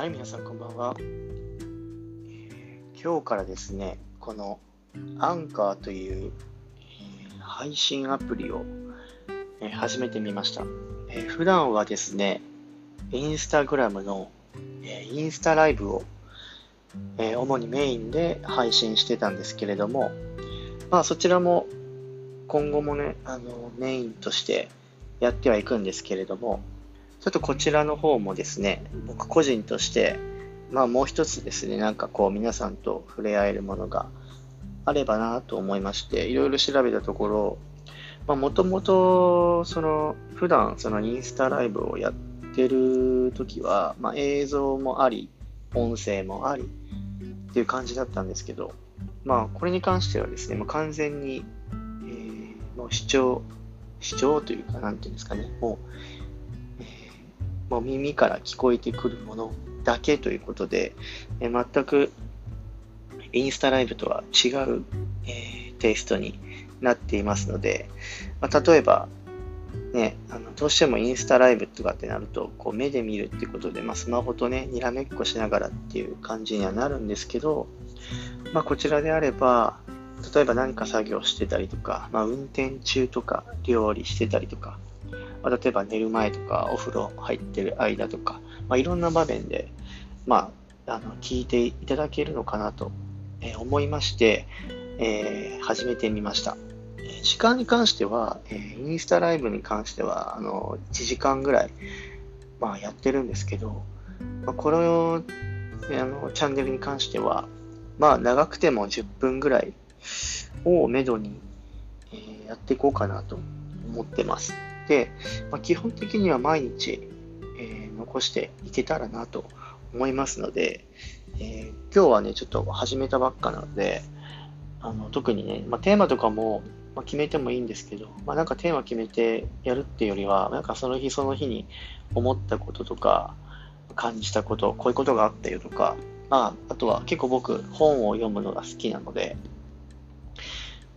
はい、皆さんこんばんは。今日からですね、このアンカーという、えー、配信アプリを、えー、始めてみました、え普段はですね、インスタグラムの、えインスタライブを、え主にメインで配信してたんですけれども、まあそちらも今後もね、あのメインとしてやってはいくんですけれども、ちょっとこちらの方もですね、僕個人として、まあもう一つですね、なんかこう皆さんと触れ合えるものがあればなと思いまして、いろいろ調べたところ、まあもともと、その、普段そのインスタライブをやってる時は、まあ映像もあり、音声もありっていう感じだったんですけど、まあこれに関してはですね、もう完全に、えー、もう視聴、視聴というか、なんていうんですかね、もうもう耳から聞こえてくるものだけということで、え全くインスタライブとは違う、えー、テイストになっていますので、まあ、例えば、ね、あのどうしてもインスタライブとかってなると、こう目で見るってことで、まあ、スマホとね、にらめっこしながらっていう感じにはなるんですけど、まあ、こちらであれば、例えば何か作業してたりとか、まあ、運転中とか料理してたりとか、まあ、例えば寝る前とかお風呂入ってる間とか、まあ、いろんな場面で、まあ、あの聞いていただけるのかなと思いまして、えー、始めてみました。時間に関しては、え、インスタライブに関しては、あの、1時間ぐらい、まあ、やってるんですけど、まあ、この、あの、チャンネルに関しては、まあ、長くても10分ぐらいをめどに、えー、やっていこうかなと思ってます。で、まあ、基本的には毎日、えー、残していけたらなと思いますので、えー、今日はね、ちょっと始めたばっかなので、あの特にね、まあ、テーマとかも、ま、決めてもいいんですけど、まあ、なんかテーマ決めてやるっていうよりは、なんかその日その日に思ったこととか、感じたこと、こういうことがあったよとか、まあ、あとは結構僕本を読むのが好きなので、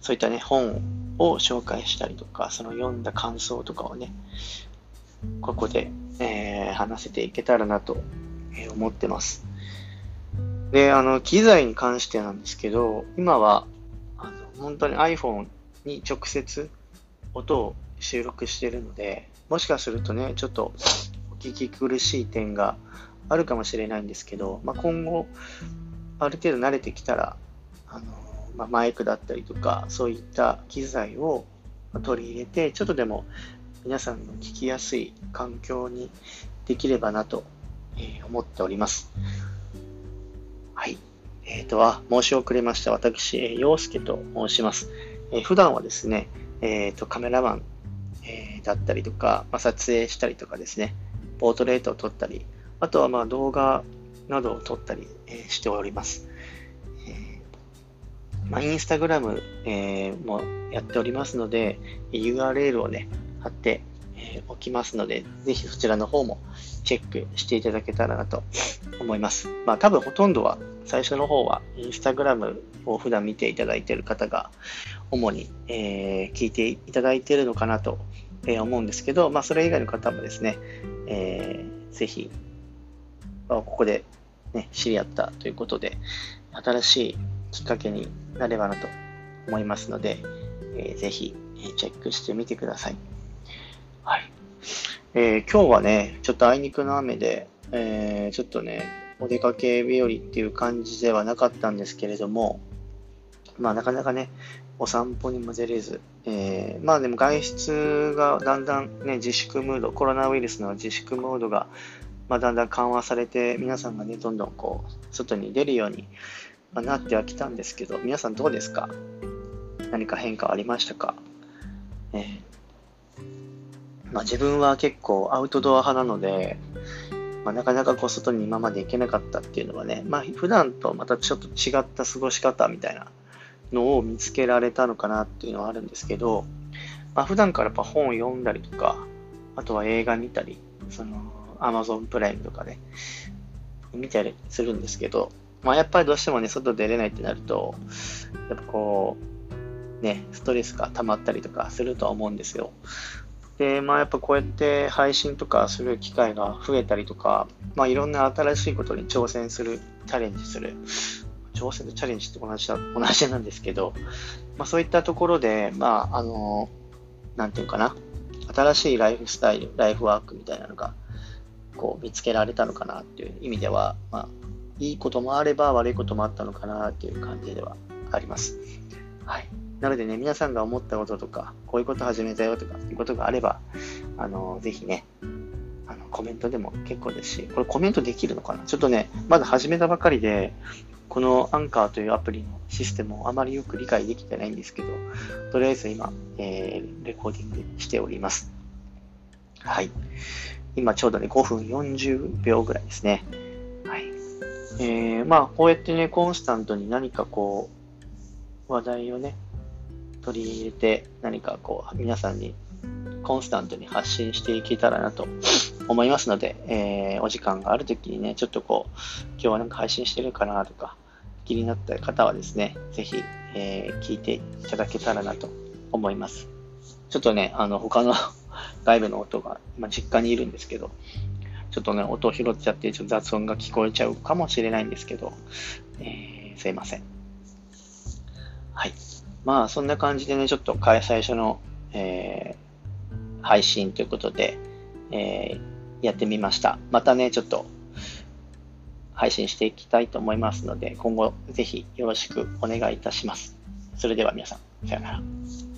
そういったね、本を紹介したりとか、その読んだ感想とかをね、ここで、えー、話せていけたらなと思ってます。で、あの、機材に関してなんですけど、今は、あの本当に iPhone に直接音を収録してるので、もしかするとね、ちょっとお聞き苦しい点があるかもしれないんですけど、まあ、今後、ある程度慣れてきたら、まあ、マイクだったりとか、そういった機材を取り入れて、ちょっとでも皆さんの聞きやすい環境にできればなと、え思っております。はい。えっ、ー、とは、申し遅れました。私、え、陽介と申します。えー、普段はですね、えっ、ー、と、カメラマン、え、だったりとか、まあ、撮影したりとかですね、ポートレートを撮ったり、あとはまあ動画などを撮ったり、え、しております。まあ、インスタグラム、えー、もやっておりますので、URL をね、貼って、おきますので、ぜひそちらの方もチェックしていただけたらなと思います。まあ多分ほとんどは最初の方はインスタグラムを普段見ていただいている方が主に、えー、聞いていただいているのかなと思うんですけど、まあそれ以外の方もですね、えー、ぜひ、ここで、ね、知り合ったということで、新しいきっかけになればなと思いますので、えー、ぜひ、チェックしてみてください。はい。えー、今日はね、ちょっとあいにくの雨で、えー、ちょっとね、お出かけ日和っていう感じではなかったんですけれども、まあなかなかね、お散歩にも出れず、えー、まあでも外出がだんだんね、自粛ムード、コロナウイルスの自粛ムードが、まあ、だんだん緩和されて、皆さんがね、どんどんこう、外に出るように、なってはきたんですけど、皆さんどうですか？何か変化ありましたか、え、まあ、自分は結構アウトドア派なので、まあ、なかなかこう外に今まで行けなかったっていうのはね、まあ、普段とまたちょっと違った過ごし方みたいなのを見つけられたのかなっていうのはあるんですけど、まあ、普段からやっぱ本を読んだりとか、あとは映画見たり、その、アマゾンプライムとかね、見たりするんですけど、まあやっぱりどうしてもね、外出れないってなると、やっぱこう、ね、ストレスが溜まったりとかするとは思うんですよ。で、まあやっぱこうやって配信とかする機会が増えたりとか、まあいろんな新しいことに挑戦する、チャレンジする。挑戦とチャレンジって同じだ、同じなんですけど、まあそういったところで、まああの、なんていうかな、新しいライフスタイル、ライフワークみたいなのが、こう見つけられたのかなっていう意味では、まあいいこともあれば悪いこともあったのかなっていう感じではあります。はい。なのでね、皆さんが思ったこととか、こういうこと始めたよとかっていうことがあれば、あの、ぜひね、あの、コメントでも結構ですし、これコメントできるのかな？ちょっとね、まだ始めたばかりで、このアンカーというアプリのシステムをあまりよく理解できてないんですけど、とりあえず今、えー、レコーディングしております。はい。今ちょうどね、5分40秒ぐらいですね。えー、まあ、こうやってね、コンスタントに何かこう、話題をね、取り入れて、何かこう、皆さんにコンスタントに発信していけたらなと思いますので、えー、お時間があるときにね、ちょっとこう、今日はなんか配信してるかなとか、気になった方はですね、ぜひ、えー、聞いていただけたらなと思います。ちょっとね、あの、他の 外部の音が、今実家にいるんですけど、ちょっとね、音を拾っちゃって、ちょっと雑音が聞こえちゃうかもしれないんですけど、えー、すいません。はい。まあ、そんな感じでね、ちょっと最初の、えー、配信ということで、えー、やってみました。またね、ちょっと配信していきたいと思いますので、今後ぜひよろしくお願いいたします。それでは皆さん、さよなら。